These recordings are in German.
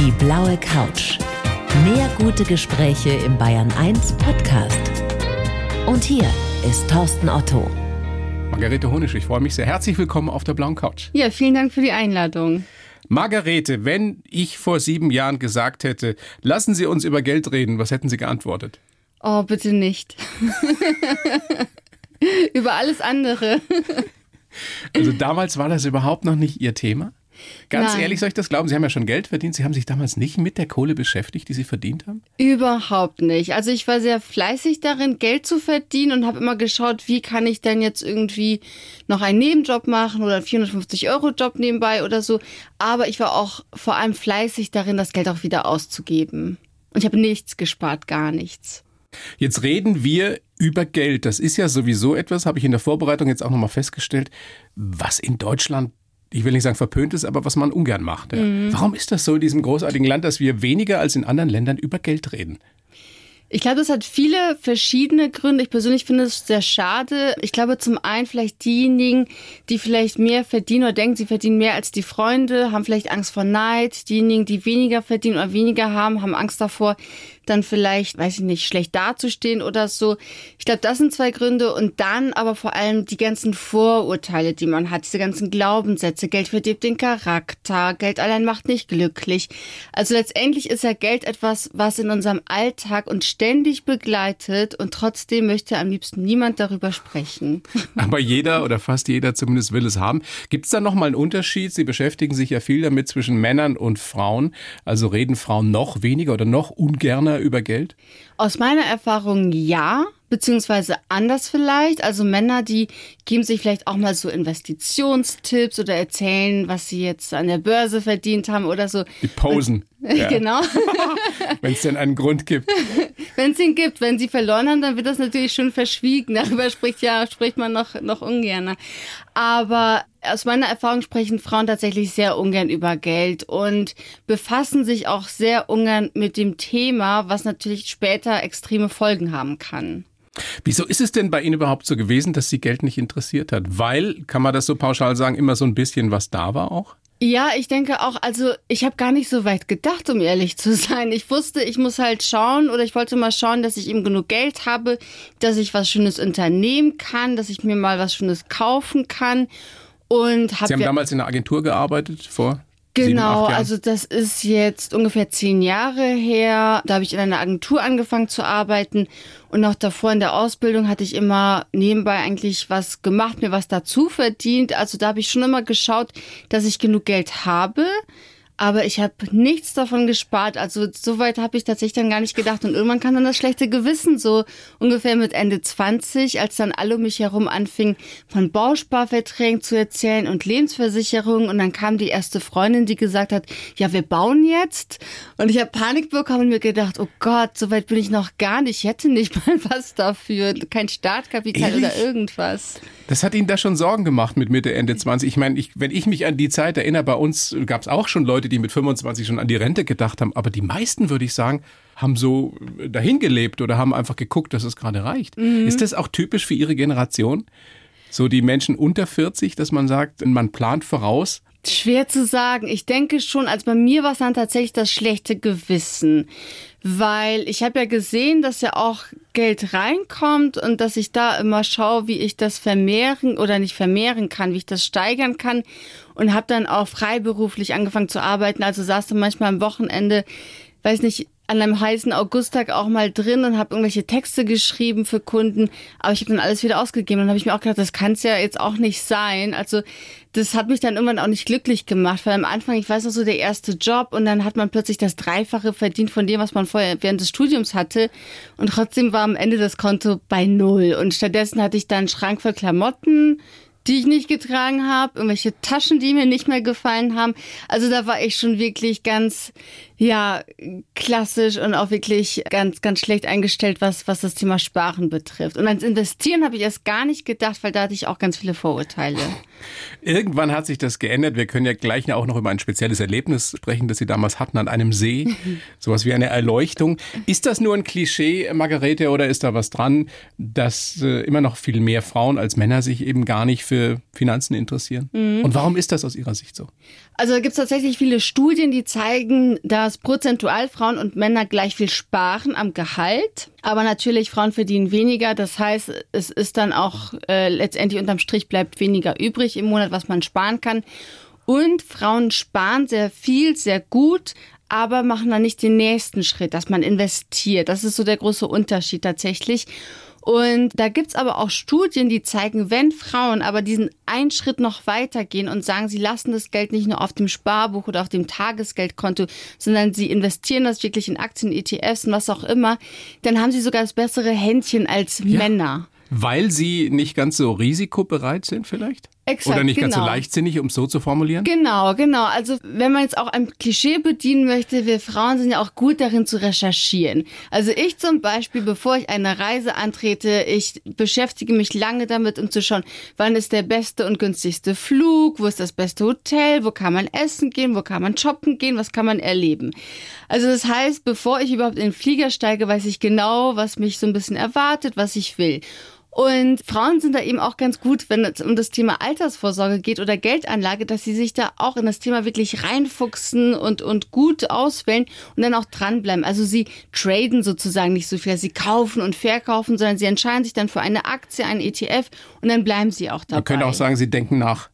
Die blaue Couch. Mehr gute Gespräche im Bayern 1 Podcast. Und hier ist Thorsten Otto. Margarete Honisch, ich freue mich sehr. Herzlich willkommen auf der blauen Couch. Ja, vielen Dank für die Einladung. Margarete, wenn ich vor sieben Jahren gesagt hätte, lassen Sie uns über Geld reden, was hätten Sie geantwortet? Oh, bitte nicht. über alles andere. also damals war das überhaupt noch nicht Ihr Thema? Ganz Nein. ehrlich, soll ich das glauben? Sie haben ja schon Geld verdient. Sie haben sich damals nicht mit der Kohle beschäftigt, die Sie verdient haben? Überhaupt nicht. Also ich war sehr fleißig darin, Geld zu verdienen und habe immer geschaut, wie kann ich denn jetzt irgendwie noch einen Nebenjob machen oder einen 450-Euro-Job nebenbei oder so. Aber ich war auch vor allem fleißig darin, das Geld auch wieder auszugeben. Und ich habe nichts gespart, gar nichts. Jetzt reden wir über Geld. Das ist ja sowieso etwas, habe ich in der Vorbereitung jetzt auch nochmal festgestellt, was in Deutschland ich will nicht sagen verpönt ist, aber was man ungern macht. Ja. Mhm. Warum ist das so in diesem großartigen Land, dass wir weniger als in anderen Ländern über Geld reden? Ich glaube, das hat viele verschiedene Gründe. Ich persönlich finde es sehr schade. Ich glaube, zum einen vielleicht diejenigen, die vielleicht mehr verdienen oder denken, sie verdienen mehr als die Freunde, haben vielleicht Angst vor Neid. Diejenigen, die weniger verdienen oder weniger haben, haben Angst davor, dann vielleicht, weiß ich nicht, schlecht dazustehen oder so. Ich glaube, das sind zwei Gründe. Und dann aber vor allem die ganzen Vorurteile, die man hat, diese ganzen Glaubenssätze. Geld verdirbt den Charakter, Geld allein macht nicht glücklich. Also letztendlich ist ja Geld etwas, was in unserem Alltag uns ständig begleitet und trotzdem möchte am liebsten niemand darüber sprechen. Aber jeder oder fast jeder zumindest will es haben. Gibt es da nochmal einen Unterschied? Sie beschäftigen sich ja viel damit zwischen Männern und Frauen. Also reden Frauen noch weniger oder noch ungerner über Geld? Aus meiner Erfahrung ja beziehungsweise anders vielleicht. Also Männer, die geben sich vielleicht auch mal so Investitionstipps oder erzählen, was sie jetzt an der Börse verdient haben oder so. Die posen. Ja. Genau. Wenn es denn einen Grund gibt. Wenn es ihn gibt. Wenn sie verloren haben, dann wird das natürlich schon verschwiegen. Darüber spricht ja, spricht man noch, noch ungern. Aber aus meiner Erfahrung sprechen Frauen tatsächlich sehr ungern über Geld und befassen sich auch sehr ungern mit dem Thema, was natürlich später extreme Folgen haben kann. Wieso ist es denn bei Ihnen überhaupt so gewesen, dass Sie Geld nicht interessiert hat? Weil, kann man das so pauschal sagen, immer so ein bisschen was da war auch? Ja, ich denke auch, also ich habe gar nicht so weit gedacht, um ehrlich zu sein. Ich wusste, ich muss halt schauen oder ich wollte mal schauen, dass ich eben genug Geld habe, dass ich was Schönes unternehmen kann, dass ich mir mal was Schönes kaufen kann. Und hab Sie haben damals in einer Agentur gearbeitet vor? Genau, sieben, also das ist jetzt ungefähr zehn Jahre her. Da habe ich in einer Agentur angefangen zu arbeiten und noch davor in der Ausbildung hatte ich immer nebenbei eigentlich was gemacht, mir was dazu verdient. Also da habe ich schon immer geschaut, dass ich genug Geld habe aber ich habe nichts davon gespart. Also so weit habe ich tatsächlich dann gar nicht gedacht. Und irgendwann kam dann das schlechte Gewissen, so ungefähr mit Ende 20, als dann alle um mich herum anfingen, von Bausparverträgen zu erzählen und Lebensversicherungen. Und dann kam die erste Freundin, die gesagt hat, ja, wir bauen jetzt. Und ich habe Panik bekommen und mir gedacht, oh Gott, so weit bin ich noch gar nicht. Ich hätte nicht mal was dafür. Kein Startkapital Ehrlich? oder irgendwas. Das hat Ihnen da schon Sorgen gemacht mit Mitte, Ende 20. Ich meine, ich, wenn ich mich an die Zeit erinnere, bei uns gab es auch schon Leute, die mit 25 schon an die Rente gedacht haben. Aber die meisten, würde ich sagen, haben so dahin gelebt oder haben einfach geguckt, dass es gerade reicht. Mhm. Ist das auch typisch für Ihre Generation? So die Menschen unter 40, dass man sagt, man plant voraus, Schwer zu sagen. Ich denke schon, als bei mir war es dann tatsächlich das schlechte Gewissen. Weil ich habe ja gesehen, dass ja auch Geld reinkommt und dass ich da immer schaue, wie ich das vermehren oder nicht vermehren kann, wie ich das steigern kann. Und habe dann auch freiberuflich angefangen zu arbeiten. Also saß dann manchmal am Wochenende, weiß nicht, an einem heißen Augusttag auch mal drin und habe irgendwelche Texte geschrieben für Kunden, aber ich habe dann alles wieder ausgegeben. Und dann habe ich mir auch gedacht, das kann es ja jetzt auch nicht sein. Also das hat mich dann irgendwann auch nicht glücklich gemacht, weil am Anfang, ich weiß noch so, der erste Job und dann hat man plötzlich das Dreifache verdient von dem, was man vorher während des Studiums hatte. Und trotzdem war am Ende das Konto bei Null. Und stattdessen hatte ich dann einen Schrank voll Klamotten, die ich nicht getragen habe, irgendwelche Taschen, die mir nicht mehr gefallen haben. Also da war ich schon wirklich ganz ja, klassisch und auch wirklich ganz, ganz schlecht eingestellt, was, was das Thema Sparen betrifft. Und ans Investieren habe ich erst gar nicht gedacht, weil da hatte ich auch ganz viele Vorurteile. Irgendwann hat sich das geändert. Wir können ja gleich auch noch über ein spezielles Erlebnis sprechen, das Sie damals hatten an einem See. Sowas wie eine Erleuchtung. Ist das nur ein Klischee, Margarete, oder ist da was dran, dass äh, immer noch viel mehr Frauen als Männer sich eben gar nicht für Finanzen interessieren. Mhm. Und warum ist das aus Ihrer Sicht so? Also gibt es tatsächlich viele Studien, die zeigen, dass prozentual Frauen und Männer gleich viel sparen am Gehalt. Aber natürlich, Frauen verdienen weniger. Das heißt, es ist dann auch äh, letztendlich unterm Strich bleibt weniger übrig im Monat, was man sparen kann. Und Frauen sparen sehr viel, sehr gut, aber machen dann nicht den nächsten Schritt, dass man investiert. Das ist so der große Unterschied tatsächlich. Und da gibt's aber auch Studien, die zeigen, wenn Frauen aber diesen einen Schritt noch weitergehen und sagen, sie lassen das Geld nicht nur auf dem Sparbuch oder auf dem Tagesgeldkonto, sondern sie investieren das wirklich in Aktien, ETFs und was auch immer, dann haben sie sogar das bessere Händchen als Ja. Männer. Weil sie nicht ganz so risikobereit sind vielleicht? Exakt, Oder nicht ganz so genau. leichtsinnig, um es so zu formulieren? Genau, genau. Also wenn man jetzt auch ein Klischee bedienen möchte, wir Frauen sind ja auch gut darin zu recherchieren. Also ich zum Beispiel, bevor ich eine Reise antrete, ich beschäftige mich lange damit, um zu schauen, wann ist der beste und günstigste Flug, wo ist das beste Hotel, wo kann man essen gehen, wo kann man shoppen gehen, was kann man erleben. Also das heißt, bevor ich überhaupt in den Flieger steige, weiß ich genau, was mich so ein bisschen erwartet, was ich will. Und Frauen sind da eben auch ganz gut, wenn es um das Thema Altersvorsorge geht oder Geldanlage, dass sie sich da auch in das Thema wirklich reinfuchsen und, und gut auswählen und dann auch dranbleiben. Also sie traden sozusagen nicht so viel. Sie kaufen und verkaufen, sondern sie entscheiden sich dann für eine Aktie, einen ETF und dann bleiben sie auch dabei. Man könnte auch sagen, sie denken nach.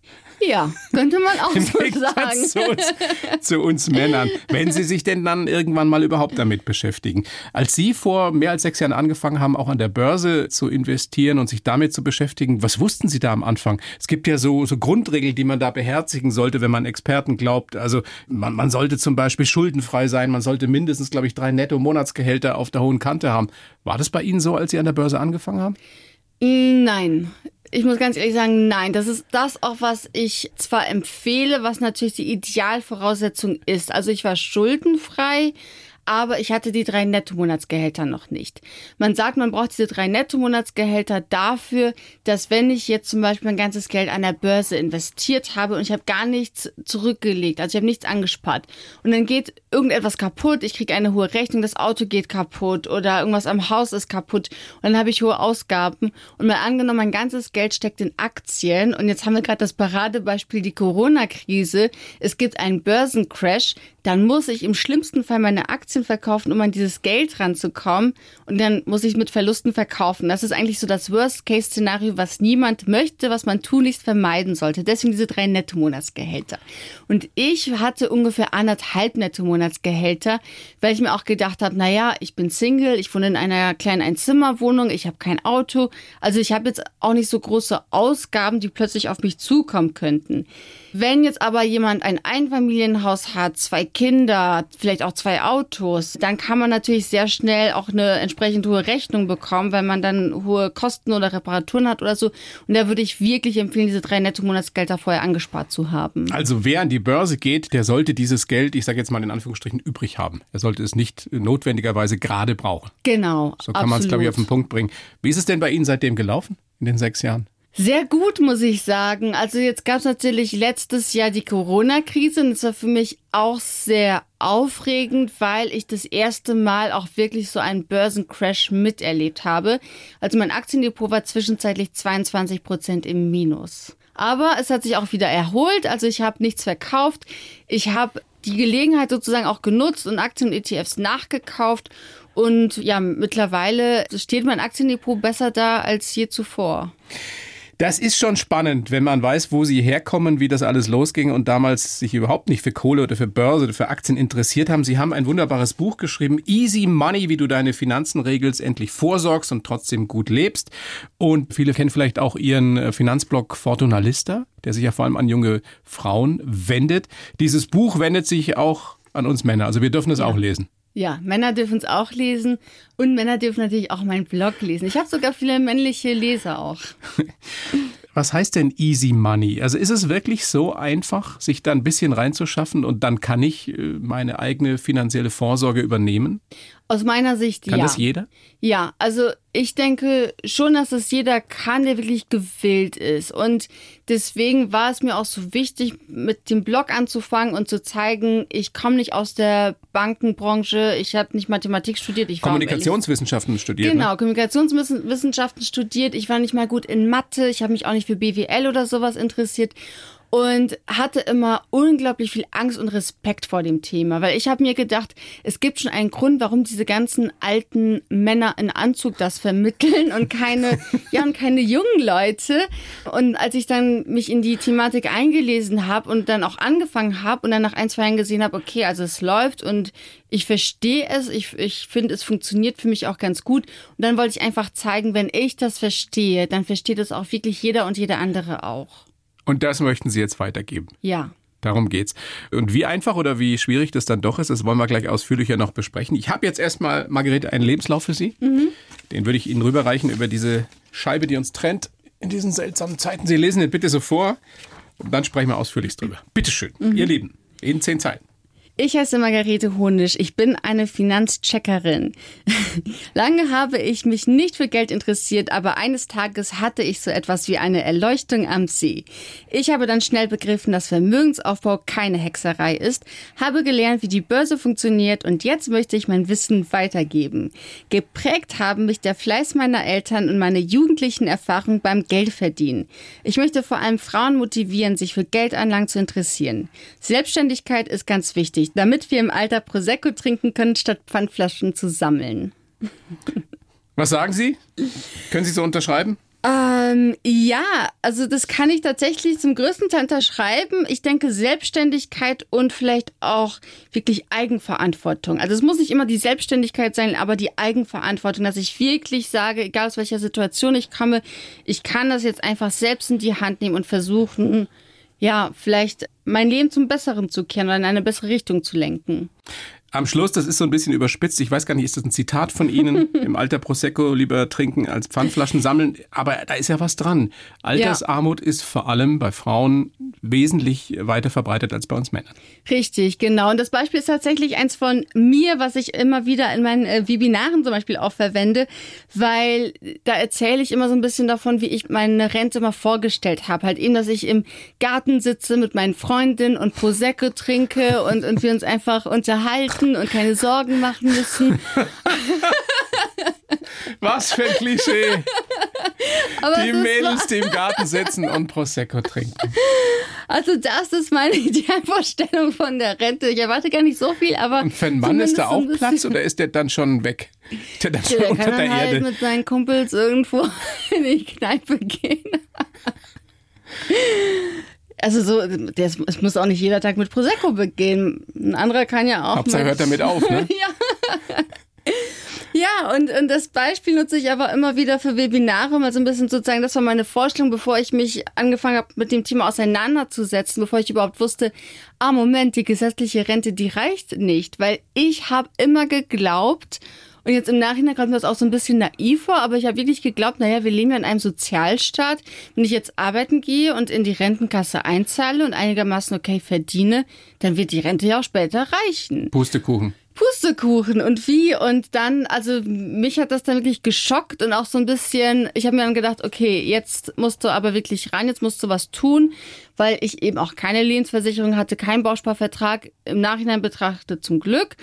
Ja, könnte man auch so Gegensatz zu sagen. uns, zu uns Männern, wenn sie sich denn dann irgendwann mal überhaupt damit beschäftigen. Als Sie vor mehr als sechs Jahren angefangen haben, auch an der Börse zu investieren und sich damit zu beschäftigen, was wussten Sie da am Anfang? Es gibt ja so, so Grundregeln, die man da beherzigen sollte, wenn man Experten glaubt. Also man, man sollte zum Beispiel schuldenfrei sein, man sollte mindestens, glaube ich, drei Netto-Monatsgehälter auf der hohen Kante haben. War das bei Ihnen so, als Sie an der Börse angefangen haben? Nein. Ich muss ganz ehrlich sagen, nein. Das ist das auch, was ich zwar empfehle, was natürlich die Idealvoraussetzung ist. Also ich war schuldenfrei, aber ich hatte die drei Nettomonatsgehälter noch nicht. Man sagt, man braucht diese drei Nettomonatsgehälter dafür, dass wenn ich jetzt zum Beispiel mein ganzes Geld an der Börse investiert habe und ich habe gar nichts zurückgelegt, also ich habe nichts angespart und dann geht irgendetwas kaputt, ich kriege eine hohe Rechnung, das Auto geht kaputt oder irgendwas am Haus ist kaputt und dann habe ich hohe Ausgaben und mal angenommen, mein ganzes Geld steckt in Aktien und jetzt haben wir gerade das Paradebeispiel die Corona-Krise, es gibt einen Börsencrash, dann muss ich im schlimmsten Fall meine Aktien verkaufen, um an dieses Geld ranzukommen. Und dann muss ich mit Verlusten verkaufen. Das ist eigentlich so das Worst-Case-Szenario, was niemand möchte, was man tunlichst vermeiden sollte. Deswegen diese drei Nettomonatsgehälter. Und ich hatte ungefähr anderthalb Nettomonatsgehälter, weil ich mir auch gedacht habe, naja, ich bin Single, ich wohne in einer kleinen Einzimmerwohnung, ich habe kein Auto. Also ich habe jetzt auch nicht so große Ausgaben, die plötzlich auf mich zukommen könnten. Wenn jetzt aber jemand ein Einfamilienhaus hat, zwei Kinder, vielleicht auch zwei Autos, dann kann man natürlich sehr schnell auch eine entsprechend hohe Rechnung bekommen, weil man dann hohe Kosten oder Reparaturen hat oder so. Und da würde ich wirklich empfehlen, diese drei Nettomonatsgelder vorher angespart zu haben. Also wer an die Börse geht, der sollte dieses Geld, ich sage jetzt mal in Anführungsstrichen, übrig haben. Er sollte es nicht notwendigerweise gerade brauchen. Genau. So kann man es, glaube ich, auf den. Punkt bringen. Wie ist es denn bei Ihnen seitdem gelaufen in den sechs Jahren? Sehr gut, muss ich sagen. Also jetzt gab es natürlich letztes Jahr die Corona-Krise und das war für mich auch sehr aufregend, weil ich das erste Mal auch wirklich so einen Börsencrash miterlebt habe. Also mein Aktiendepot war zwischenzeitlich 22 Prozent im Minus. Aber es hat sich auch wieder erholt. Also ich habe nichts verkauft. Ich habe die Gelegenheit sozusagen auch genutzt und Aktien und ETFs nachgekauft. Und ja, mittlerweile steht mein Aktiendepot besser da als je zuvor. Das ist schon spannend, wenn man weiß, wo sie herkommen, wie das alles losging und damals sich überhaupt nicht für Kohle oder für Börse oder für Aktien interessiert haben. Sie haben ein wunderbares Buch geschrieben, Easy Money, wie du deine Finanzen regelst, endlich vorsorgst und trotzdem gut lebst. Und viele kennen vielleicht auch ihren äh, Finanzblog Fortuna Lista, der sich ja vor allem an junge Frauen wendet. Dieses Buch wendet sich auch an uns Männer, also wir dürfen es auch lesen. Ja, Männer dürfen es auch lesen und Männer dürfen natürlich auch meinen Blog lesen. Ich habe sogar viele männliche Leser auch. Was heißt denn Easy Money? Also ist es wirklich so einfach, sich da ein bisschen reinzuschaffen und dann kann ich äh, meine eigene finanzielle Vorsorge übernehmen? Aus meiner Sicht Kann ja. das jeder? Ja, also ich denke schon, dass es jeder kann, der wirklich gewillt ist. Und deswegen war es mir auch so wichtig, mit dem Blog anzufangen und zu zeigen, ich komme nicht aus der Bankenbranche, ich habe nicht Mathematik studiert. Ich war Kommunikationswissenschaften studiert. Genau, Ne? Kommunikationswissenschaften studiert. Ich war nicht mal gut in Mathe. Ich habe mich auch nicht für BWL oder sowas interessiert und hatte immer unglaublich viel Angst und Respekt vor dem Thema, weil ich habe mir gedacht, es gibt schon einen Grund, warum diese ganzen alten Männer in Anzug das vermitteln und keine ja und keine jungen Leute. Und als ich dann mich in die Thematik eingelesen habe und dann auch angefangen habe und dann nach ein zwei Jahren gesehen habe, okay, also es läuft und ich verstehe es, ich, ich finde, es funktioniert für mich auch ganz gut. Und dann wollte ich einfach zeigen, wenn ich das verstehe, dann versteht es auch wirklich jeder und jeder andere auch. Und das möchten Sie jetzt weitergeben. Ja. Darum geht's. Und wie einfach oder wie schwierig das dann doch ist, das wollen wir gleich ausführlicher noch besprechen. Ich habe jetzt erstmal, Margarete, einen Lebenslauf für Sie. Mhm. Den würde ich Ihnen rüberreichen über diese Scheibe, die uns trennt in diesen seltsamen Zeiten. Sie lesen den bitte so vor und dann sprechen wir ausführlich drüber. Bitteschön, Mhm. Ihr Lieben, in zehn Zeilen. Ich heiße Margarete Honisch. Ich bin eine Finanzcheckerin. Lange habe ich mich nicht für Geld interessiert, aber eines Tages hatte ich so etwas wie eine Erleuchtung am See. Ich habe dann schnell begriffen, dass Vermögensaufbau keine Hexerei ist, habe gelernt, wie die Börse funktioniert und jetzt möchte ich mein Wissen weitergeben. Geprägt haben mich der Fleiß meiner Eltern und meine jugendlichen Erfahrungen beim Geldverdienen. Ich möchte vor allem Frauen motivieren, sich für Geldanlagen zu interessieren. Selbstständigkeit ist ganz wichtig, damit wir im Alter Prosecco trinken können, statt Pfandflaschen zu sammeln. Was sagen Sie? Können Sie so unterschreiben? Ähm, ja, also das kann ich tatsächlich zum größten Teil unterschreiben. Ich denke Selbstständigkeit und vielleicht auch wirklich Eigenverantwortung. Also es muss nicht immer die Selbstständigkeit sein, aber die Eigenverantwortung, dass ich wirklich sage, egal aus welcher Situation ich komme, ich kann das jetzt einfach selbst in die Hand nehmen und versuchen, ja, vielleicht mein Leben zum Besseren zu kehren oder in eine bessere Richtung zu lenken. Am Schluss, das ist so ein bisschen überspitzt. Ich weiß gar nicht, ist das ein Zitat von Ihnen? Im Alter Prosecco lieber trinken als Pfandflaschen sammeln. Aber da ist ja was dran. Altersarmut ist vor allem bei Frauen wesentlich weiter verbreitet als bei uns Männern. Richtig, genau. Und das Beispiel ist tatsächlich eins von mir, was ich immer wieder in meinen äh, Webinaren zum Beispiel auch verwende, weil da erzähle ich immer so ein bisschen davon, wie ich meine Rente mal vorgestellt habe. Halt eben, dass ich im Garten sitze mit meinen Freundinnen und Prosecco trinke und, und wir uns einfach unterhalten und keine Sorgen machen müssen. Was für ein Klischee. Aber Die Mädels, die im Garten sitzen und Prosecco trinken. Also das ist meine Idealvorstellung von der Rente. Ich erwarte gar nicht so viel, aber Und für einen Mann ist da auch Platz oder ist der dann schon weg? Der dann schon Der unter kann der halt Erde. mit seinen Kumpels irgendwo in die Kneipe gehen. Also so, das, es muss auch nicht jeder Tag mit Prosecco begehen. Ein anderer kann ja auch Hauptsache hört damit auf, ne? ja. Ja, und, und das Beispiel nutze ich aber immer wieder für Webinare, mal so ein bisschen sozusagen, das war meine Vorstellung, bevor ich mich angefangen habe, mit dem Thema auseinanderzusetzen, bevor ich überhaupt wusste, ah, Moment, die gesetzliche Rente, die reicht nicht, weil ich habe immer geglaubt, und jetzt im Nachhinein kommt mir das auch so ein bisschen naiv vor, aber ich habe wirklich geglaubt, naja, wir leben ja in einem Sozialstaat. Wenn ich jetzt arbeiten gehe und in die Rentenkasse einzahle und einigermaßen okay verdiene, dann wird die Rente ja auch später reichen. Pustekuchen. Pustekuchen und wie und dann, also mich hat das dann wirklich geschockt und auch so ein bisschen, ich habe mir dann gedacht, okay, jetzt musst du aber wirklich rein, jetzt musst du was tun, weil ich eben auch keine Lebensversicherung hatte, keinen Bausparvertrag, im Nachhinein betrachtet zum Glück.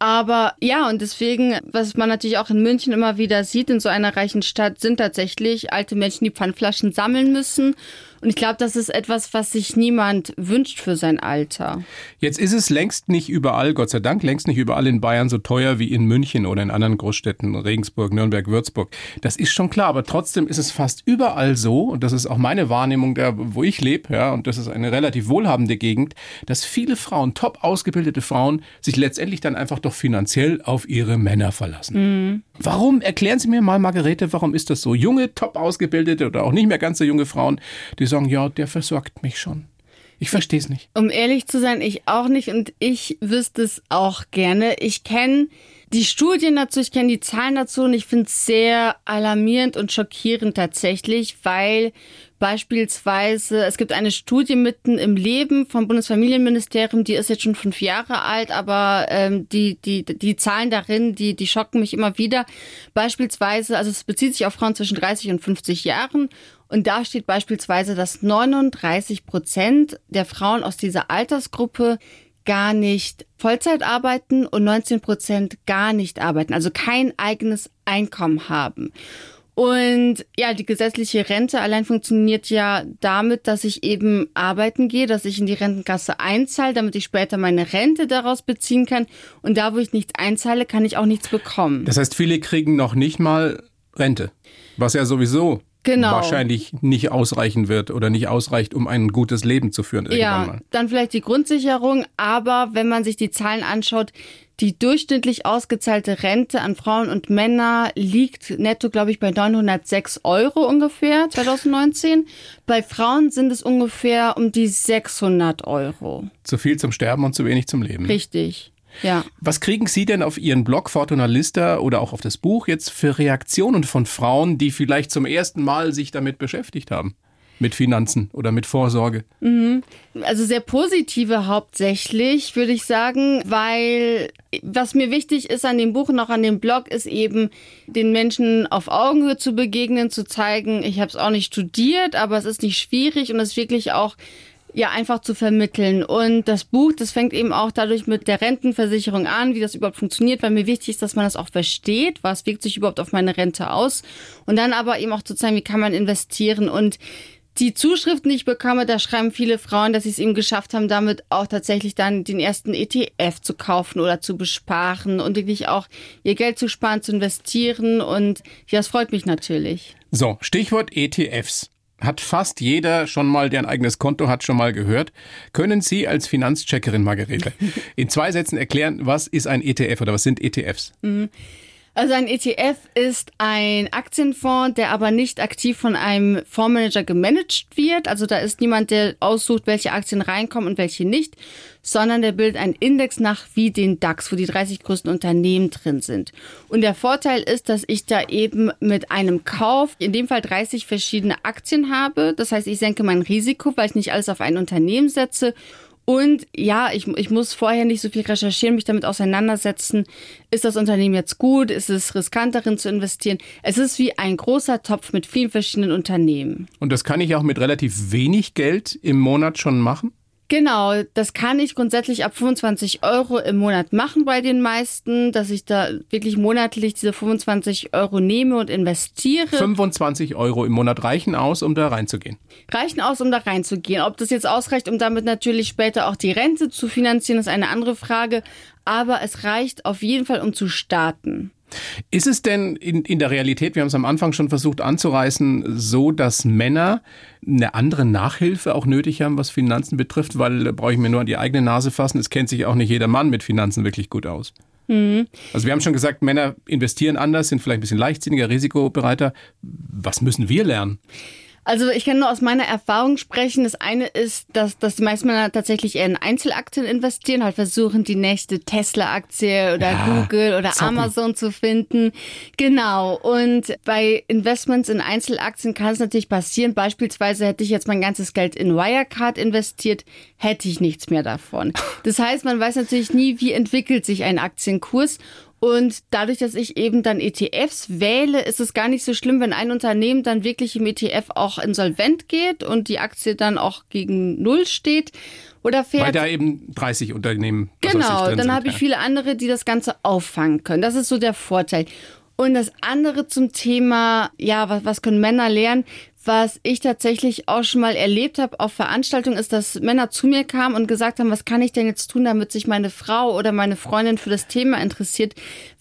Aber ja, und deswegen, was man natürlich auch in München immer wieder sieht, in so einer reichen Stadt, sind tatsächlich alte Menschen, die Pfandflaschen sammeln müssen. Und ich glaube, das ist etwas, was sich niemand wünscht für sein Alter. Jetzt ist es längst nicht überall, Gott sei Dank, längst nicht überall in Bayern so teuer wie in München oder in anderen Großstädten, Regensburg, Nürnberg, Würzburg. Das ist schon klar, aber trotzdem ist es fast überall so, und das ist auch meine Wahrnehmung da, wo ich lebe, ja, und das ist eine relativ wohlhabende Gegend, dass viele Frauen, top ausgebildete Frauen, sich letztendlich dann einfach doch finanziell auf ihre Männer verlassen. Warum? Erklären Sie mir mal, Margarete, warum ist das so? Junge, top ausgebildete oder auch nicht mehr ganz so junge Frauen, die sagen, ja, der versorgt mich schon. Ich verstehe es nicht. Um ehrlich zu sein, ich auch nicht und ich wüsste es auch gerne. Ich kenne die Studien dazu, ich kenne die Zahlen dazu und ich finde es sehr alarmierend und schockierend tatsächlich, weil beispielsweise es gibt eine Studie mitten im Leben vom Bundesfamilienministerium, die ist jetzt schon fünf Jahre alt, aber ähm, die, die, die Zahlen darin, die, die schocken mich immer wieder. Beispielsweise, also es bezieht sich auf Frauen zwischen 30 und 50 Jahren und da steht beispielsweise, dass 39 Prozent der Frauen aus dieser Altersgruppe gar nicht Vollzeit arbeiten und 19 Prozent gar nicht arbeiten, also kein eigenes Einkommen haben. Und ja, die gesetzliche Rente allein funktioniert ja damit, dass ich eben arbeiten gehe, dass ich in die Rentenkasse einzahle, damit ich später meine Rente daraus beziehen kann. Und da, wo ich nichts einzahle, kann ich auch nichts bekommen. Das heißt, viele kriegen noch nicht mal Rente, was ja sowieso genau. wahrscheinlich nicht ausreichen wird oder nicht ausreicht, um ein gutes Leben zu führen. Ja, mal. dann vielleicht die Grundsicherung, aber wenn man sich die Zahlen anschaut, die durchschnittlich ausgezahlte Rente an Frauen und Männer liegt netto, glaube ich, bei 906 Euro ungefähr 2019. Bei Frauen sind es ungefähr um die 600 Euro. Zu viel zum Sterben und zu wenig zum Leben. Richtig. Ja. Was kriegen Sie denn auf Ihren Blog Fortuna Lista oder auch auf das Buch jetzt für Reaktionen von Frauen, die vielleicht zum ersten Mal sich damit beschäftigt haben? Mit Finanzen oder mit Vorsorge? Mhm. Also sehr positive hauptsächlich, würde ich sagen, weil was mir wichtig ist an dem Buch und auch an dem Blog, ist eben den Menschen auf Augenhöhe zu begegnen, zu zeigen, ich habe es auch nicht studiert, aber es ist nicht schwierig und es ist wirklich auch ja einfach zu vermitteln. Und das Buch, das fängt eben auch dadurch mit der Rentenversicherung an, wie das überhaupt funktioniert, weil mir wichtig ist, dass man das auch versteht, was wirkt sich überhaupt auf meine Rente aus. Und dann aber eben auch zu zeigen, wie kann man investieren. Und die Zuschriften, die ich bekomme, da schreiben viele Frauen, dass sie es eben geschafft haben, damit auch tatsächlich dann den ersten ETF zu kaufen oder zu besparen und wirklich auch ihr Geld zu sparen, zu investieren. Und ja, das freut mich natürlich. So, Stichwort ETFs hat fast jeder schon mal, der ein eigenes Konto hat, schon mal gehört. Können Sie als Finanzcheckerin, Margarete, in zwei Sätzen erklären, was ist ein ETF oder was sind ETFs? Mhm. Also ein ETF ist ein Aktienfonds, der aber nicht aktiv von einem Fondsmanager gemanagt wird. Also da ist niemand, der aussucht, welche Aktien reinkommen und welche nicht, sondern der bildet einen Index nach wie den DAX, wo die 30 größten Unternehmen drin sind. Und der Vorteil ist, dass ich da eben mit einem Kauf, in dem Fall 30 verschiedene Aktien habe. Das heißt, ich senke mein Risiko, weil ich nicht alles auf ein Unternehmen setze und ja, ich, ich muss vorher nicht so viel recherchieren, mich damit auseinandersetzen. Ist das Unternehmen jetzt gut? Ist es riskant darin zu investieren? Es ist wie ein großer Topf mit vielen verschiedenen Unternehmen. Und das kann ich auch mit relativ wenig Geld im Monat schon machen? Genau, das kann ich grundsätzlich ab 25 Euro im Monat machen bei den meisten, dass ich da wirklich monatlich diese 25 Euro nehme und investiere. 25 Euro im Monat reichen aus, um da reinzugehen. Reichen aus, um da reinzugehen. Ob das jetzt ausreicht, um damit natürlich später auch die Rente zu finanzieren, ist eine andere Frage. Aber es reicht auf jeden Fall, um zu starten. Ist es denn in, in der Realität, wir haben es am Anfang schon versucht anzureißen, so, dass Männer eine andere Nachhilfe auch nötig haben, was Finanzen betrifft? Weil da brauche ich mir nur an die eigene Nase fassen. Es kennt sich auch nicht jeder Mann mit Finanzen wirklich gut aus. Mhm. Also wir haben schon gesagt, Männer investieren anders, sind vielleicht ein bisschen leichtsinniger, risikobereiter. Was müssen wir lernen? Also ich kann nur aus meiner Erfahrung sprechen. Das eine ist, dass, dass die meisten Männer tatsächlich eher in Einzelaktien investieren, halt versuchen, die nächste Tesla-Aktie oder ja, Google oder zocken. Amazon zu finden. Genau. Und bei Investments in Einzelaktien kann es natürlich passieren. Beispielsweise hätte ich jetzt mein ganzes Geld in Wirecard investiert, hätte ich nichts mehr davon. Das heißt, man weiß natürlich nie, wie entwickelt sich ein Aktienkurs. Und dadurch, dass ich eben dann ETFs wähle, ist es gar nicht so schlimm, wenn ein Unternehmen dann wirklich im ETF auch insolvent geht und die Aktie dann auch gegen Null steht oder fährt. Weil da eben 30 Unternehmen. Genau, dann habe ich viele andere, die das Ganze auffangen können. Das ist so der Vorteil. Und das andere zum Thema, ja, was, was können Männer lernen? Was ich tatsächlich auch schon mal erlebt habe auf Veranstaltungen, ist, dass Männer zu mir kamen und gesagt haben, was kann ich denn jetzt tun, damit sich meine Frau oder meine Freundin für das Thema interessiert?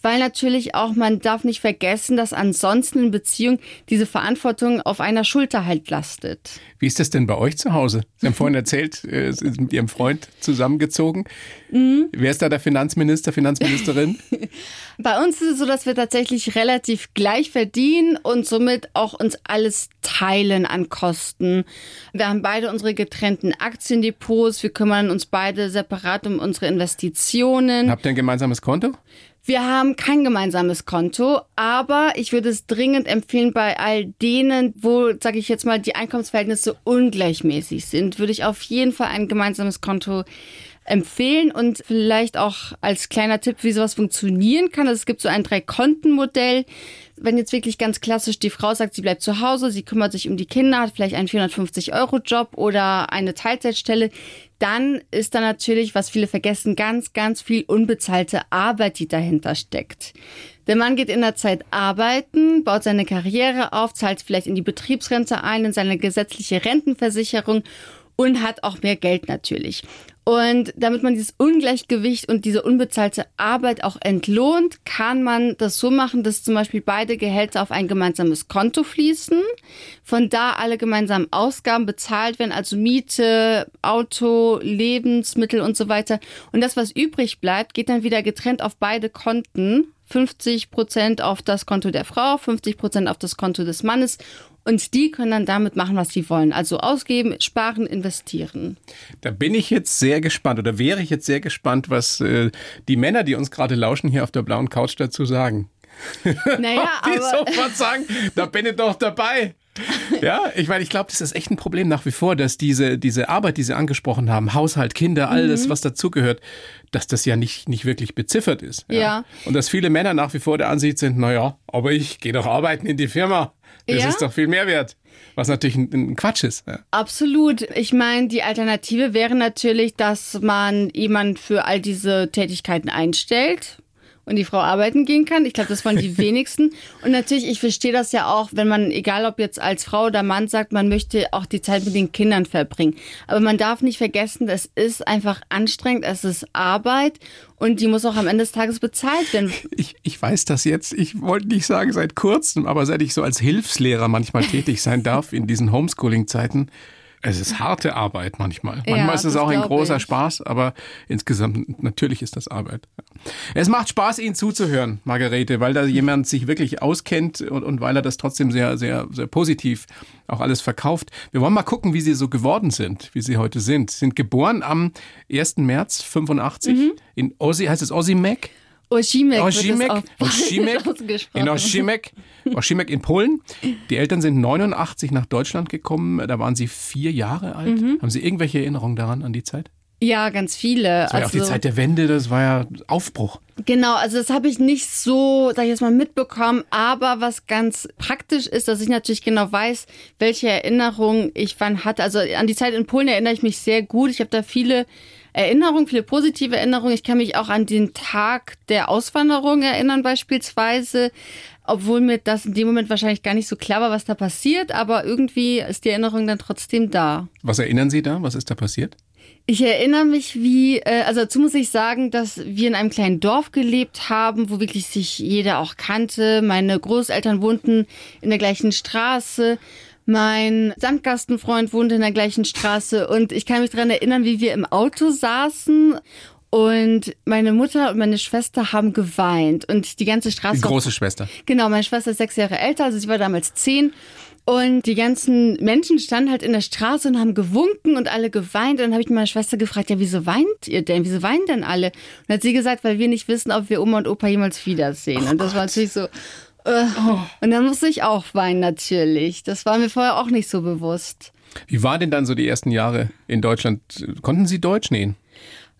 Weil natürlich auch, man darf nicht vergessen, dass ansonsten in Beziehung diese Verantwortung auf einer Schulter halt lastet. Wie ist das denn bei euch zu Hause? Sie haben vorhin erzählt, äh, Sie sind mit Ihrem Freund zusammengezogen. Mhm. Wer ist da der Finanzminister, Finanzministerin? bei uns ist es so, dass wir tatsächlich relativ gleich verdienen und somit auch uns alles teilen teilen an Kosten. Wir haben beide unsere getrennten Aktiendepots. Wir kümmern uns beide separat um unsere Investitionen. Habt ihr ein gemeinsames Konto? Wir haben kein gemeinsames Konto, aber ich würde es dringend empfehlen, bei all denen, wo, sage ich jetzt mal, die Einkommensverhältnisse ungleichmäßig sind, würde ich auf jeden Fall ein gemeinsames Konto empfehlen und vielleicht auch als kleiner Tipp, wie sowas funktionieren kann. Also es gibt so ein Drei-Konten-Modell. Wenn jetzt wirklich ganz klassisch die Frau sagt, sie bleibt zu Hause, sie kümmert sich um die Kinder, hat vielleicht einen 450-Euro-Job oder eine Teilzeitstelle, dann ist da natürlich, was viele vergessen, ganz, ganz viel unbezahlte Arbeit, die dahinter steckt. Der Mann geht in der Zeit arbeiten, baut seine Karriere auf, zahlt vielleicht in die Betriebsrente ein, in seine gesetzliche Rentenversicherung und hat auch mehr Geld natürlich. Und damit man dieses Ungleichgewicht und diese unbezahlte Arbeit auch entlohnt, kann man das so machen, dass zum Beispiel beide Gehälter auf ein gemeinsames Konto fließen, von da alle gemeinsamen Ausgaben bezahlt werden, also Miete, Auto, Lebensmittel und so weiter. Und das, was übrig bleibt, geht dann wieder getrennt auf beide Konten. 50 Prozent auf das Konto der Frau, 50 Prozent auf das Konto des Mannes und die können dann damit machen, was sie wollen. Also ausgeben, sparen, investieren. Da bin ich jetzt sehr gespannt oder wäre ich jetzt sehr gespannt, was äh, die Männer, die uns gerade lauschen, hier auf der blauen Couch dazu sagen. Naja, die aber sofort sagen, da bin ich doch dabei. Ja, ich meine, ich glaube, das ist echt ein Problem nach wie vor, dass diese, diese Arbeit, die Sie angesprochen haben, Haushalt, Kinder, alles, Mhm. was dazugehört, dass das ja nicht, nicht wirklich beziffert ist. Ja. Und dass viele Männer nach wie vor der Ansicht sind, naja, aber ich gehe doch arbeiten in die Firma. Das Ja. ist doch viel mehr wert. Was natürlich ein, ein Quatsch ist. Ja. Absolut. Ich meine, die Alternative wäre natürlich, dass man jemand für all diese Tätigkeiten einstellt und die Frau arbeiten gehen kann. Ich glaube, das wollen die wenigsten. Und natürlich, ich verstehe das ja auch, wenn man, egal ob jetzt als Frau oder Mann sagt, man möchte auch die Zeit mit den Kindern verbringen. Aber man darf nicht vergessen, es ist einfach anstrengend, es ist Arbeit und die muss auch am Ende des Tages bezahlt werden. Ich, ich weiß das jetzt. Ich wollte nicht sagen seit kurzem, aber seit ich so als Hilfslehrer manchmal tätig sein darf in diesen Homeschooling-Zeiten, es ist harte Arbeit manchmal. Ja, Manchmal ist es auch ein großer ich. Spaß, aber insgesamt natürlich ist das Arbeit. Es macht Spaß, Ihnen zuzuhören, Margarete, weil da jemand sich wirklich auskennt und, und weil er das trotzdem sehr, sehr, sehr positiv auch alles verkauft. Wir wollen mal gucken, wie Sie so geworden sind, wie Sie heute sind. Sie sind geboren am 1. März 85 Mhm. in Ossi, heißt es Osiemek? Oshimek, Oshimek, Oshimek, in Oshimek, Oshimek in Polen. Die Eltern sind 89 nach Deutschland gekommen. Da waren sie vier Jahre alt. Mhm. Haben Sie irgendwelche Erinnerungen daran an die Zeit? Ja, ganz viele. Das war ja auch die Zeit der Wende, das war ja Aufbruch. Genau, also das habe ich nicht so, sag ich jetzt mal, mitbekommen. Aber was ganz praktisch ist, dass ich natürlich genau weiß, welche Erinnerungen ich wann hatte. Also an die Zeit in Polen erinnere ich mich sehr gut. Ich habe da viele Erinnerungen, viele positive Erinnerungen. Ich kann mich auch an den Tag der Auswanderung erinnern beispielsweise. Obwohl mir das in dem Moment wahrscheinlich gar nicht so klar war, was da passiert. Aber irgendwie ist die Erinnerung dann trotzdem da. Was erinnern Sie da? Was ist da passiert? Ich erinnere mich, wie, äh, also dazu muss ich sagen, dass wir in einem kleinen Dorf gelebt haben, wo wirklich sich jeder auch kannte. Meine Großeltern wohnten in der gleichen Straße. Mein Sandgastenfreund wohnte in der gleichen Straße und ich kann mich daran erinnern, wie wir im Auto saßen und meine Mutter und meine Schwester haben geweint und die ganze Straße. Die große Schwester. Genau, meine Schwester ist sechs Jahre älter, also sie war damals zehn. Und die ganzen Menschen standen halt in der Straße und haben gewunken und alle geweint. Und dann habe ich meine Schwester gefragt, ja, wieso weint ihr denn? Wieso weinen denn alle? Und dann hat sie gesagt, weil wir nicht wissen, ob wir Oma und Opa jemals wiedersehen. und das war natürlich so. Äh. Und dann musste ich auch weinen, natürlich. Das war mir vorher auch nicht so bewusst. Wie waren denn dann so die ersten Jahre in Deutschland? Konnten Sie Deutsch nähen?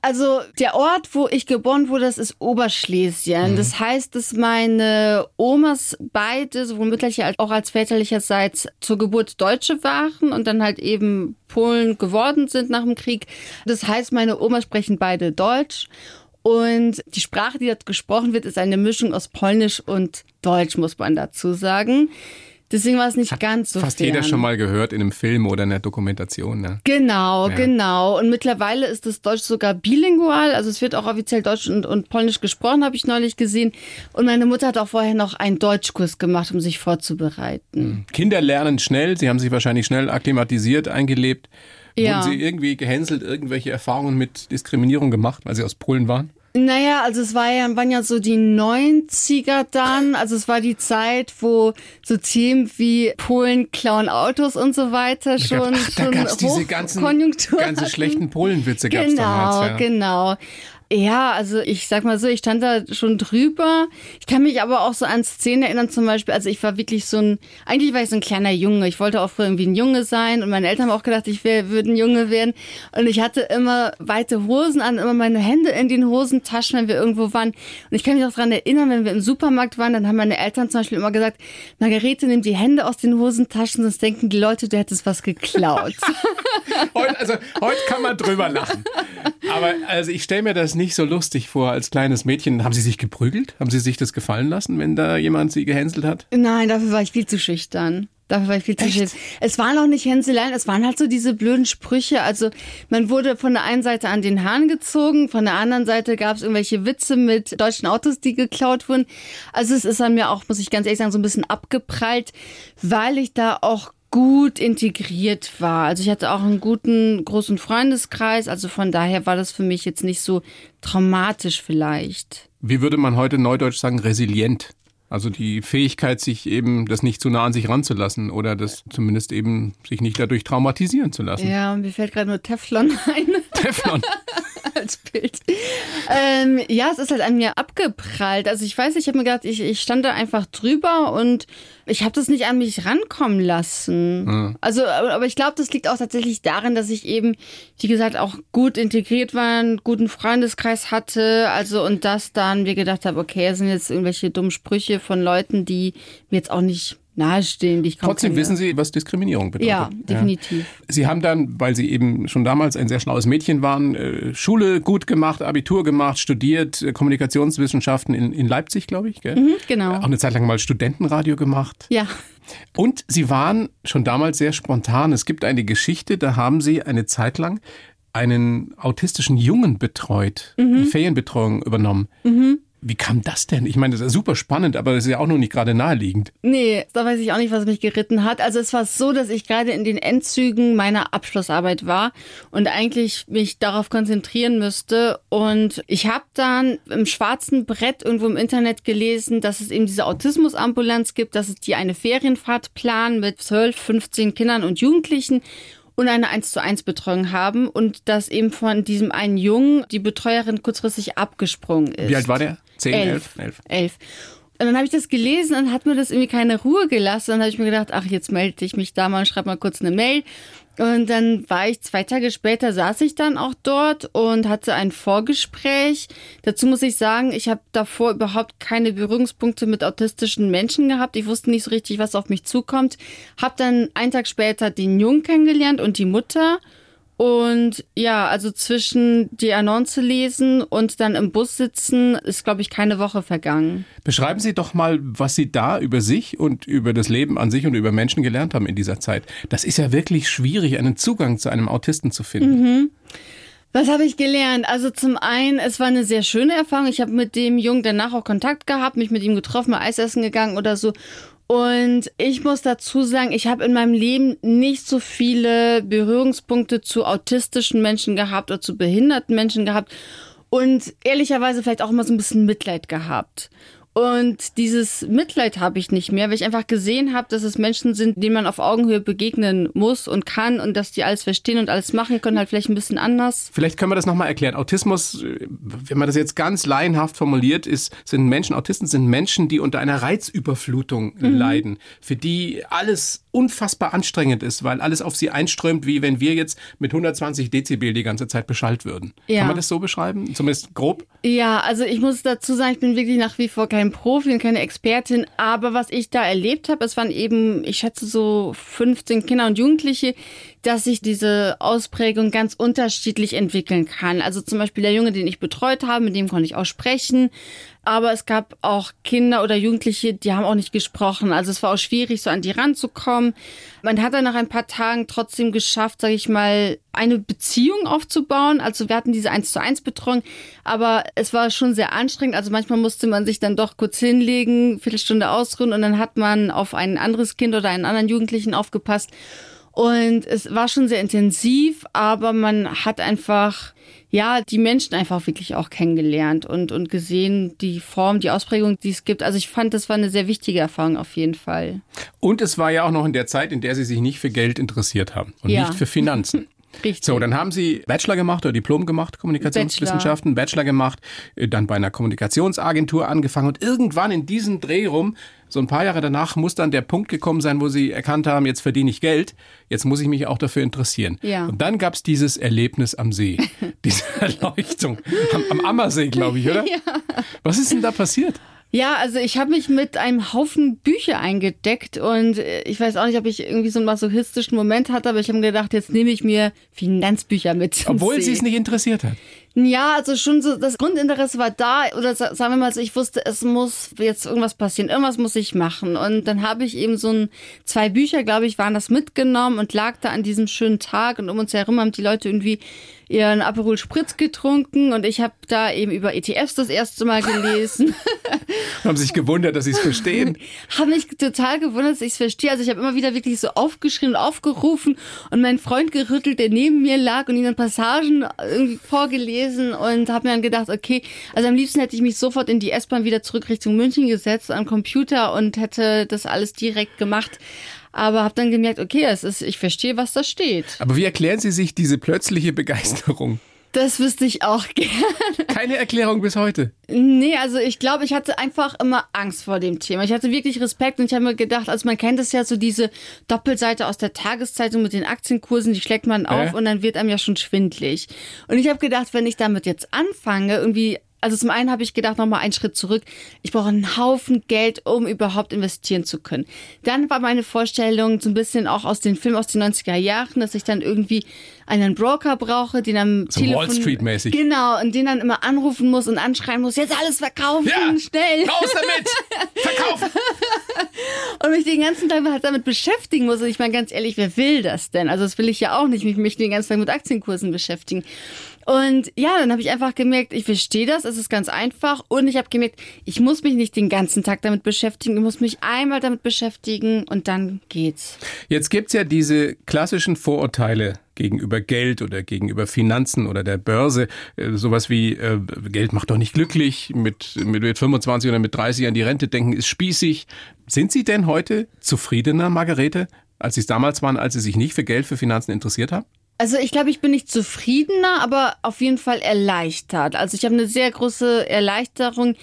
Also der Ort, wo ich geboren wurde, das ist Oberschlesien. Das heißt, dass meine Omas beide, sowohl mütterlicher als auch als väterlicherseits, zur Geburt Deutsche waren und dann halt eben Polen geworden sind nach dem Krieg. Das heißt, meine Omas sprechen beide Deutsch. Und die Sprache, die dort gesprochen wird, ist eine Mischung aus Polnisch und Deutsch, muss man dazu sagen. Deswegen war es nicht ganz so Fast fern. jeder schon mal gehört in einem Film oder in einer Dokumentation. Ne? Genau, Ja. genau. Und mittlerweile ist das Deutsch sogar bilingual. Also es wird auch offiziell Deutsch und, und Polnisch gesprochen, habe ich neulich gesehen. Und meine Mutter hat auch vorher noch einen Deutschkurs gemacht, um sich vorzubereiten. Kinder lernen schnell, sie haben sich wahrscheinlich schnell akklimatisiert, eingelebt. Ja. Wurden sie irgendwie gehänselt, irgendwelche Erfahrungen mit Diskriminierung gemacht, weil sie aus Polen waren? Naja, also es war ja, waren ja so die 90er dann. Also es war die Zeit, wo so Themen wie Polen klauen Autos und so weiter schon, da schon gab's diese ganzen, Hochkonjunktur ganze hatten. schlechten Polenwitze gab's Genau, damals. Ja. genau. Ja, also ich sag mal so, ich stand da schon drüber. Ich kann mich aber auch so an Szenen erinnern, zum Beispiel, also ich war wirklich so ein, eigentlich war ich so ein kleiner Junge. Ich wollte auch früher irgendwie ein Junge sein und meine Eltern haben auch gedacht, ich würde ein Junge werden. Und ich hatte immer weite Hosen an, immer meine Hände in den Hosentaschen, wenn wir irgendwo waren. Und ich kann mich auch daran erinnern, wenn wir im Supermarkt waren, dann haben meine Eltern zum Beispiel immer gesagt, Margarete, nimm die Hände aus den Hosentaschen, sonst denken die Leute, du hättest was geklaut. Heute, also, heute kann man drüber lachen. Aber also ich stelle mir das nicht so lustig vor als kleines Mädchen. Haben Sie sich geprügelt? Haben Sie sich das gefallen lassen, wenn da jemand Sie gehänselt hat? Nein, dafür war ich viel zu schüchtern. Dafür war ich viel zu schüchtern. Es waren auch nicht Hänseleien, es waren halt so diese blöden Sprüche. Also man wurde von der einen Seite an den Haaren gezogen, von der anderen Seite gab es irgendwelche Witze mit deutschen Autos, die geklaut wurden. Also es ist an mir auch, muss ich ganz ehrlich sagen, so ein bisschen abgeprallt, weil ich da auch gut integriert war. Also ich hatte auch einen guten, großen Freundeskreis. Also von daher war das für mich jetzt nicht so traumatisch vielleicht. Wie würde man heute neudeutsch sagen, resilient? Also die Fähigkeit, sich eben das nicht zu nah an sich ranzulassen oder das zumindest eben sich nicht dadurch traumatisieren zu lassen. Ja, mir fällt gerade nur Teflon ein. Teflon. als Bild. Ähm, ja, es ist halt an mir abgeprallt. Also ich weiß, ich habe mir gedacht, ich, ich stand da einfach drüber und ich habe das nicht an mich rankommen lassen. Also, aber, ich glaube, das liegt auch tatsächlich darin, dass ich eben, wie gesagt, auch gut integriert war, einen guten Freundeskreis hatte. Also und das dann mir gedacht habe, okay, das sind jetzt irgendwelche dummen Sprüche von Leuten, die mir jetzt auch nicht nahestehen, die ich Trotzdem kenne. wissen Sie, was Diskriminierung bedeutet. Ja, definitiv. Sie haben dann, weil Sie eben schon damals ein sehr schlaues Mädchen waren, äh, Schule gut gemacht, Abitur gemacht, studiert, äh, Kommunikationswissenschaften in, in Leipzig, glaube ich. Gell? genau. Auch eine Zeit lang mal Studentenradio gemacht. Ja. Und Sie waren schon damals sehr spontan. Es gibt eine Geschichte, da haben Sie eine Zeit lang einen autistischen Jungen betreut, eine Ferienbetreuung übernommen. Wie kam das denn? Ich meine, das ist super spannend, aber das ist ja auch noch nicht gerade naheliegend. Nee, da weiß ich auch nicht, was mich geritten hat. Also es war so, dass ich gerade in den Endzügen meiner Abschlussarbeit war und eigentlich mich darauf konzentrieren müsste. Und ich habe dann im schwarzen Brett irgendwo im Internet gelesen, dass es eben diese Autismusambulanz gibt, dass es die eine Ferienfahrt planen mit 12, 15 Kindern und Jugendlichen und eine 1 zu 1 Betreuung haben und dass eben von diesem einen Jungen die Betreuerin kurzfristig abgesprungen ist. Wie alt war der? Zehn, elf, Elf. elf. Und dann habe ich das gelesen und hat mir das irgendwie keine Ruhe gelassen. Dann habe ich mir gedacht, ach, jetzt melde ich mich da mal und schreibe mal kurz eine Mail. Und dann war ich zwei Tage später, saß ich dann auch dort und hatte ein Vorgespräch. Dazu muss ich sagen, ich habe davor überhaupt keine Berührungspunkte mit autistischen Menschen gehabt. Ich wusste nicht so richtig, was auf mich zukommt. Hab dann einen Tag später den Jungen kennengelernt und die Mutter. Und ja, also zwischen die Annonce lesen und dann im Bus sitzen, ist, glaube ich, keine Woche vergangen. Beschreiben Sie doch mal, was Sie da über sich und über das Leben an sich und über Menschen gelernt haben in dieser Zeit. Das ist ja wirklich schwierig, einen Zugang zu einem Autisten zu finden. Was habe ich gelernt? Also zum einen, es war eine sehr schöne Erfahrung. Ich habe mit dem Jungen danach auch Kontakt gehabt, mich mit ihm getroffen, mal Eis essen gegangen oder so. Und ich muss dazu sagen, ich habe in meinem Leben nicht so viele Berührungspunkte zu autistischen Menschen gehabt oder zu behinderten Menschen gehabt und ehrlicherweise vielleicht auch immer so ein bisschen Mitleid gehabt. Und dieses Mitleid habe ich nicht mehr, weil ich einfach gesehen habe, dass es Menschen sind, denen man auf Augenhöhe begegnen muss und kann und dass die alles verstehen und alles machen können, halt vielleicht ein bisschen anders. Vielleicht können wir das nochmal erklären. Autismus, wenn man das jetzt ganz laienhaft formuliert, ist, sind Menschen, Autisten sind Menschen, die unter einer Reizüberflutung leiden, für die alles unfassbar anstrengend ist, weil alles auf sie einströmt, wie wenn wir jetzt mit 120 Dezibel die ganze Zeit beschallt würden. Ja. Kann man das so beschreiben? Zumindest grob? Ja, also ich muss dazu sagen, ich bin wirklich nach wie vor kein Profi und keine Expertin, aber was ich da erlebt habe, es waren eben, ich schätze so 15 Kinder und Jugendliche, dass sich diese Ausprägung ganz unterschiedlich entwickeln kann. Also zum Beispiel der Junge, den ich betreut habe, mit dem konnte ich auch sprechen. Aber es gab auch Kinder oder Jugendliche, die haben auch nicht gesprochen. Also es war auch schwierig, so an die ranzukommen. Man hat dann nach ein paar Tagen trotzdem geschafft, sage ich mal, eine Beziehung aufzubauen. Also wir hatten diese 1 zu 1 Betreuung, aber es war schon sehr anstrengend. Also manchmal musste man sich dann doch kurz hinlegen, Viertelstunde ausruhen und dann hat man auf ein anderes Kind oder einen anderen Jugendlichen aufgepasst. Und es war schon sehr intensiv, aber man hat einfach, ja, die Menschen einfach wirklich auch kennengelernt und, und gesehen, die Form, die Ausprägung, die es gibt. Also ich fand, das war eine sehr wichtige Erfahrung auf jeden Fall. Und es war ja auch noch in der Zeit, in der Sie sich nicht für Geld interessiert haben und Ja. nicht für Finanzen. Richtig. So, dann haben Sie Bachelor gemacht oder Diplom gemacht, Kommunikationswissenschaften, Bachelor, gemacht, äh, dann bei einer Kommunikationsagentur angefangen und irgendwann in diesem Dreh rum, so ein paar Jahre danach, muss dann der Punkt gekommen sein, wo Sie erkannt haben, jetzt verdiene ich Geld, jetzt muss ich mich auch dafür interessieren. Ja. Und dann gab's dieses Erlebnis am See, diese Erleuchtung, am, am Ammersee, glaube ich, oder? Was ist denn da passiert? Ja, also ich habe mich mit einem Haufen Bücher eingedeckt und äh, ich weiß auch nicht, ob ich irgendwie so einen masochistischen Moment hatte, aber ich habe mir gedacht, jetzt nehme ich mir Finanzbücher mit. Obwohl. Sie es nicht interessiert hat. Ja, also schon so, das Grundinteresse war da oder sa- sagen wir mal so, ich wusste, es muss jetzt irgendwas passieren, irgendwas muss ich machen. Und dann habe ich eben so ein, zwei Bücher, glaube ich, waren das mitgenommen und lag da an diesem schönen Tag und um uns herum haben die Leute irgendwie ihren Aperol Spritz getrunken und ich habe da eben über ETFs das erste Mal gelesen. Haben sich gewundert, dass Sie es verstehen. habe mich total gewundert, dass ich es verstehe. Also ich habe immer wieder wirklich so aufgeschrien und aufgerufen und meinen Freund gerüttelt, der neben mir lag und dann Passagen irgendwie vorgelesen und habe mir dann gedacht, okay, also am liebsten hätte ich mich sofort in die S-Bahn wieder zurück Richtung München gesetzt am Computer und hätte das alles direkt gemacht. Aber habe dann gemerkt, okay, es ist, ich verstehe, was da steht. Aber wie erklären Sie sich diese plötzliche Begeisterung? Das wüsste ich auch gerne. Keine Erklärung bis heute. Nee, also ich glaube, ich hatte einfach immer Angst vor dem Thema. Ich hatte wirklich Respekt und ich habe mir gedacht, also man kennt es ja so diese Doppelseite aus der Tageszeitung mit den Aktienkursen, die schlägt man auf Äh? und dann wird einem ja schon schwindlig. Und ich habe gedacht, wenn ich damit jetzt anfange, irgendwie also zum einen habe ich gedacht, nochmal einen Schritt zurück. Ich brauche einen Haufen Geld, um überhaupt investieren zu können. Dann war meine Vorstellung so ein bisschen auch aus den Filmen aus den 90er Jahren, dass ich dann irgendwie einen Broker brauche, den am So Telefon... Wall Street-mäßig. Genau, und den dann immer anrufen muss und anschreien muss, jetzt alles verkaufen, schnell. Raus damit! Verkaufen! Und mich den ganzen Tag halt damit beschäftigen muss. Und ich meine, ganz ehrlich, wer will das denn? Also das will ich ja auch nicht, mich, mich den ganzen Tag mit Aktienkursen beschäftigen. Und ja, dann habe ich einfach gemerkt, ich verstehe das, es ist ganz einfach. Und ich habe gemerkt, ich muss mich nicht den ganzen Tag damit beschäftigen, ich muss mich einmal damit beschäftigen und dann geht's. Jetzt gibt's ja diese klassischen Vorurteile gegenüber Geld oder gegenüber Finanzen oder der Börse. Äh, sowas wie, äh, Geld macht doch nicht glücklich, mit, mit, mit 25 oder mit 30 an die Rente denken ist spießig. Sind Sie denn heute zufriedener, Margarete, als Sie es damals waren, als Sie sich nicht für Geld, für Finanzen interessiert haben? Also ich glaube, ich bin nicht zufriedener, aber auf jeden Fall erleichtert. Also ich habe eine sehr große Erleichterung,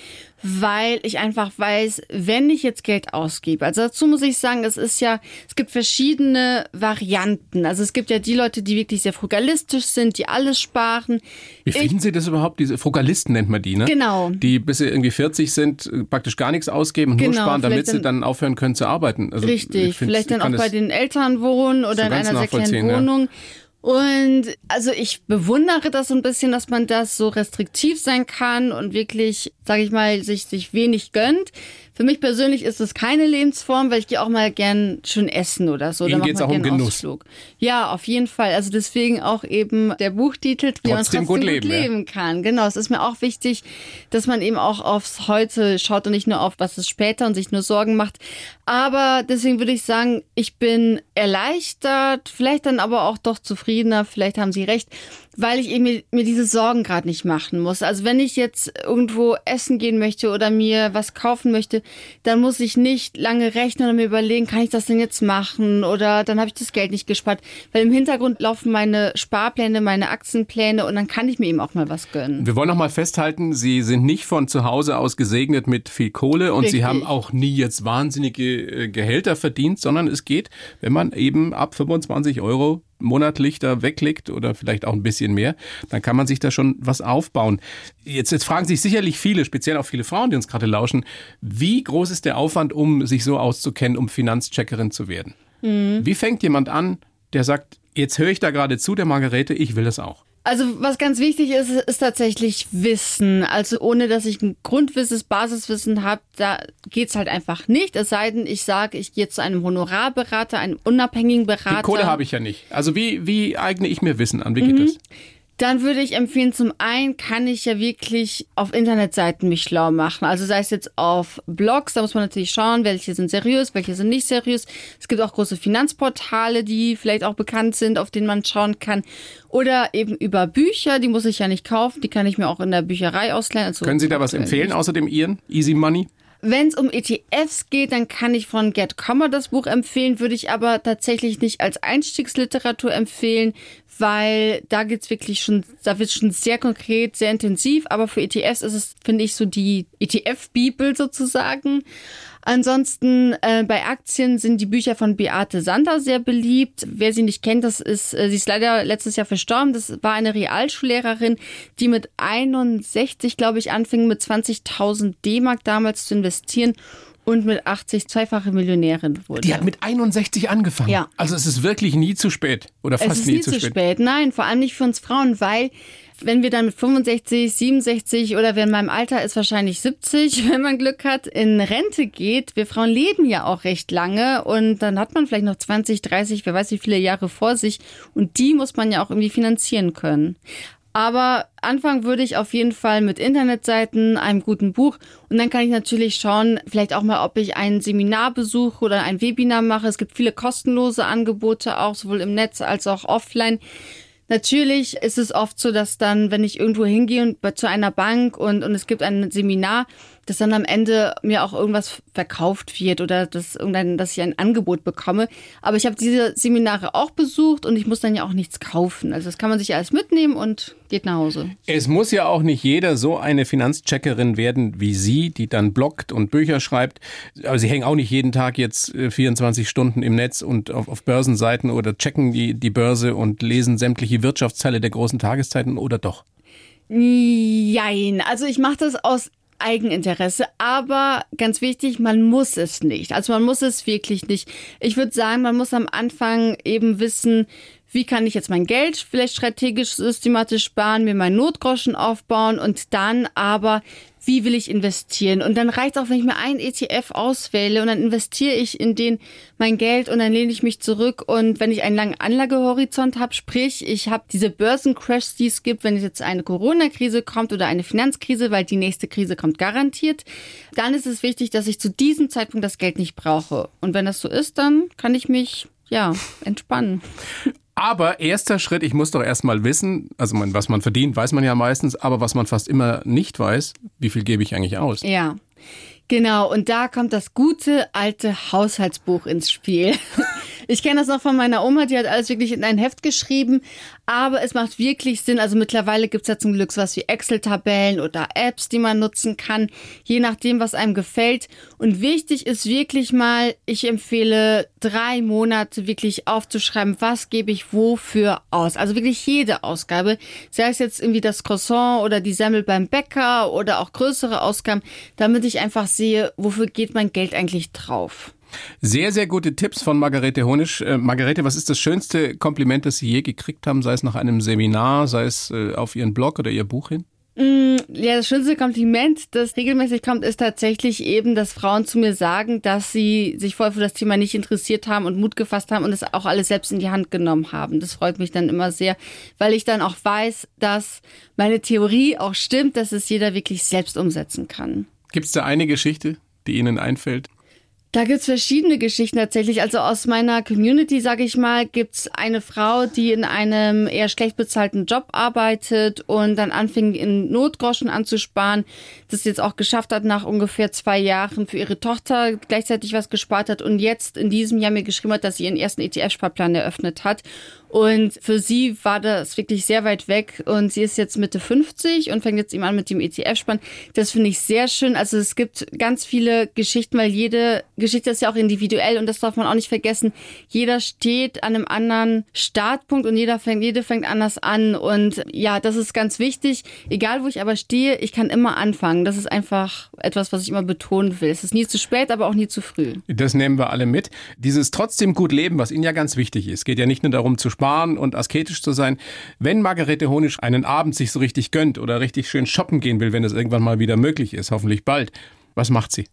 weil ich einfach weiß, wenn ich jetzt Geld ausgebe. Also dazu muss ich sagen, es ist ja, es gibt verschiedene Varianten. Also es gibt ja die Leute, die wirklich sehr frugalistisch sind, die alles sparen. Wie finden Sie das überhaupt? Diese Frugalisten nennt man die, ne? Genau. Die bis sie irgendwie 40 sind, praktisch gar nichts ausgeben und nur Genau, sparen, damit sie dann- aufhören können zu arbeiten. Also, ich Richtig, find, vielleicht dann auch bei den Eltern wohnen oder so in einer sehr kleinen nachvollziehen, ja. Und also ich bewundere das so ein bisschen, dass man das so restriktiv sein kann und wirklich, sage ich mal, sich, sich wenig gönnt. Für mich persönlich ist es keine Lebensform, weil ich gehe auch mal gern schön essen oder so. Ihnen geht's mal auch um Genuss. Ausflug. Ja, auf jeden Fall. Also deswegen auch eben der Buchtitel, wie man Trotzdem gut gut leben, leben, ja. kann. Genau, es ist mir auch wichtig, dass man eben auch aufs Heute schaut und nicht nur auf, was ist später und sich nur Sorgen macht. Aber deswegen würde ich sagen, ich bin erleichtert, vielleicht dann aber auch doch zufriedener, vielleicht haben Sie recht, weil ich eben mir diese Sorgen gerade nicht machen muss. Also wenn ich jetzt irgendwo essen gehen möchte oder mir was kaufen möchte, dann muss ich nicht lange rechnen und mir überlegen, kann ich das denn jetzt machen oder dann habe ich das Geld nicht gespart, weil im Hintergrund laufen meine Sparpläne, meine Aktienpläne und dann kann ich mir eben auch mal was gönnen. Wir wollen noch mal festhalten, Sie sind nicht von zu Hause aus gesegnet mit viel Kohle und Sie Richtig. haben auch nie jetzt wahnsinnige äh, Gehälter verdient, sondern es geht, wenn man eben ab 25 Euro monatlich da weglegt oder vielleicht auch ein bisschen mehr, dann kann man sich da schon was aufbauen. Jetzt, jetzt fragen sich sicherlich viele, speziell auch viele Frauen, die uns gerade lauschen, wie groß ist der Aufwand, um sich so auszukennen, um Finanzcheckerin zu werden? Wie fängt jemand an, der sagt, jetzt höre ich da gerade zu, der Margarete, ich will das auch? Also was ganz wichtig ist, ist tatsächlich Wissen. Also ohne dass ich ein Grundwissen, Basiswissen habe, da geht's halt einfach nicht. Es sei denn, ich sage, ich gehe zu einem Honorarberater, einem unabhängigen Berater. Die Kohle habe ich ja nicht. Also wie, wie eigne ich mir Wissen an? Wie geht das? Dann würde ich empfehlen, zum einen kann ich ja wirklich auf Internetseiten mich schlau machen. Also sei es jetzt auf Blogs, da muss man natürlich schauen, welche sind seriös, welche sind nicht seriös. Es gibt auch große Finanzportale, die vielleicht auch bekannt sind, auf denen man schauen kann. Oder eben über Bücher, die muss ich ja nicht kaufen, die kann ich mir auch in der Bücherei ausleihen. Also Können Sie da was empfehlen, außer dem Ihren? Easy Money? Wenn es um ETFs geht, dann kann ich von Get Comma das Buch empfehlen, würde ich aber tatsächlich nicht als Einstiegsliteratur empfehlen, weil da geht's wirklich schon, da wird schon sehr konkret, sehr intensiv, aber für ETFs ist es, finde ich, so die ETF-Bibel sozusagen. Ansonsten äh, bei Aktien sind die Bücher von Beate Sander sehr beliebt. Wer sie nicht kennt, das ist, äh, sie ist leider letztes Jahr verstorben. Das war eine Realschullehrerin, die mit 61, glaube ich, anfing mit 20.000 D-Mark damals zu investieren und mit 80 zweifache Millionärin wurde. Die hat mit 61 angefangen. Ja. Also es ist wirklich nie zu spät oder fast es ist nie, nie zu zu spät. spät. Nein, vor allem nicht für uns Frauen, weil wenn wir dann mit 65, 67 oder wer in meinem Alter ist, wahrscheinlich 70, wenn man Glück hat, in Rente geht. Wir Frauen leben ja auch recht lange und dann hat man vielleicht noch 20, 30, wer weiß wie viele Jahre vor sich und die muss man ja auch irgendwie finanzieren können. Aber anfangen würde ich auf jeden Fall mit Internetseiten, einem guten Buch und dann kann ich natürlich schauen, vielleicht auch mal, ob ich ein Seminar besuche oder ein Webinar mache. Es gibt viele kostenlose Angebote auch, sowohl im Netz als auch offline. Natürlich ist es oft so, dass dann, wenn ich irgendwo hingehe und zu einer Bank und, und es gibt ein Seminar, dass dann am Ende mir auch irgendwas verkauft wird oder dass, irgendein, dass ich ein Angebot bekomme. Aber ich habe diese Seminare auch besucht und ich muss dann ja auch nichts kaufen. Also das kann man sich alles mitnehmen und geht nach Hause. Es muss ja auch nicht jeder so eine Finanzcheckerin werden wie Sie, die dann bloggt und Bücher schreibt. Aber Sie hängen auch nicht jeden Tag jetzt äh, 24 Stunden im Netz und auf, auf Börsenseiten oder checken die, die Börse und lesen sämtliche Wirtschaftsteile der großen Tageszeiten oder doch? Jein. Also ich mache das aus Eigeninteresse, aber ganz wichtig, man muss es nicht. Also man muss es wirklich nicht. Ich würde sagen, man muss am Anfang eben wissen, wie kann ich jetzt mein Geld vielleicht strategisch systematisch sparen, mir meinen Notgroschen aufbauen und dann aber, wie will ich investieren? Und dann reicht auch, wenn ich mir einen ETF auswähle und dann investiere ich in den mein Geld und dann lehne ich mich zurück und wenn ich einen langen Anlagehorizont habe, sprich, ich habe diese Börsencrashs, die es gibt, wenn jetzt eine Corona-Krise kommt oder eine Finanzkrise, weil die nächste Krise kommt garantiert, dann ist es wichtig, dass ich zu diesem Zeitpunkt das Geld nicht brauche. Und wenn das so ist, dann kann ich mich ja entspannen. Aber erster Schritt, ich muss doch erstmal wissen, also man, was man verdient, weiß man ja meistens, aber was man fast immer nicht weiß, wie viel gebe ich eigentlich aus? Ja. Genau, und da kommt das gute alte Haushaltsbuch ins Spiel. Ich kenne das noch von meiner Oma, die hat alles wirklich in ein Heft geschrieben, aber es macht wirklich Sinn. Also mittlerweile gibt's ja zum Glück sowas wie Excel-Tabellen oder Apps, die man nutzen kann, je nachdem, was einem gefällt. Und wichtig ist wirklich mal, ich empfehle drei Monate wirklich aufzuschreiben, was gebe ich wofür aus. Also wirklich jede Ausgabe, sei es jetzt irgendwie das Croissant oder die Semmel beim Bäcker oder auch größere Ausgaben, damit ich einfach sehe, wofür geht mein Geld eigentlich drauf. Sehr, sehr gute Tipps von Margarete Honisch. Äh, Margarete, was ist das schönste Kompliment, das Sie je gekriegt haben, sei es nach einem Seminar, sei es äh, auf Ihren Blog oder Ihr Buch hin? Ja, das schönste Kompliment, das regelmäßig kommt, ist tatsächlich eben, dass Frauen zu mir sagen, dass sie sich vorher für das Thema nicht interessiert haben und Mut gefasst haben und es auch alles selbst in die Hand genommen haben. Das freut mich dann immer sehr, weil ich dann auch weiß, dass meine Theorie auch stimmt, dass es jeder wirklich selbst umsetzen kann. Gibt es da eine Geschichte, die Ihnen einfällt? Da gibt's verschiedene Geschichten tatsächlich. Also aus meiner Community, sage ich mal, gibt's eine Frau, die in einem eher schlecht bezahlten Job arbeitet und dann anfing, in Notgroschen anzusparen, das jetzt auch geschafft hat, nach ungefähr zwei Jahren für ihre Tochter gleichzeitig was gespart hat und jetzt in diesem Jahr mir geschrieben hat, dass sie ihren ersten ETF-Sparplan eröffnet hat. Und für sie war das wirklich sehr weit weg und sie ist jetzt Mitte 50 und fängt jetzt eben an mit dem ETF-Spann. Das finde ich sehr schön. Also es gibt ganz viele Geschichten, weil jede Geschichte ist ja auch individuell und das darf man auch nicht vergessen. Jeder steht an einem anderen Startpunkt und jeder fängt, jede fängt anders an. Und ja, das ist ganz wichtig. Egal wo ich aber stehe, ich kann immer anfangen. Das ist einfach etwas, was ich immer betonen will. Es ist nie zu spät, aber auch nie zu früh. Das nehmen wir alle mit. Dieses trotzdem gut leben, was Ihnen ja ganz wichtig ist, geht ja nicht nur darum zu sparen und asketisch zu sein. Wenn Margarete Honisch einen Abend sich so richtig gönnt oder richtig schön shoppen gehen will, wenn es irgendwann mal wieder möglich ist, hoffentlich bald, was macht sie?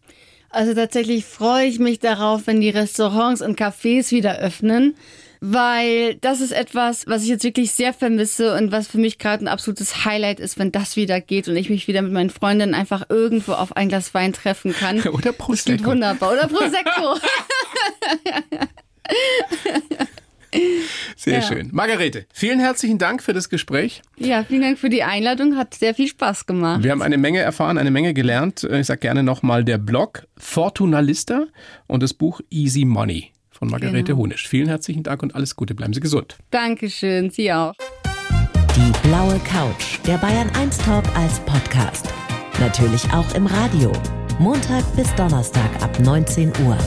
Also tatsächlich freue ich mich darauf, wenn die Restaurants und Cafés wieder öffnen. weil das ist etwas, was ich jetzt wirklich sehr vermisse und was für mich gerade ein absolutes Highlight ist, wenn das wieder geht und ich mich wieder mit meinen Freundinnen einfach irgendwo auf ein Glas Wein treffen kann. Oder Prosecco. Das wunderbar. Oder Prosecco. Sehr Ja. schön. Margarete, vielen herzlichen Dank für das Gespräch. ja, vielen Dank für die Einladung. Hat sehr viel Spaß gemacht. Wir haben eine Menge erfahren, eine Menge gelernt. Ich sage gerne nochmal der Blog Fortunalista und das Buch Easy Money von Margarete Genau. Honisch. Vielen herzlichen Dank und alles Gute. Bleiben Sie gesund. Dankeschön. Sie auch. Die blaue Couch, der Bayern 1 Talk als Podcast. Natürlich auch im Radio. Montag bis Donnerstag ab 19 Uhr.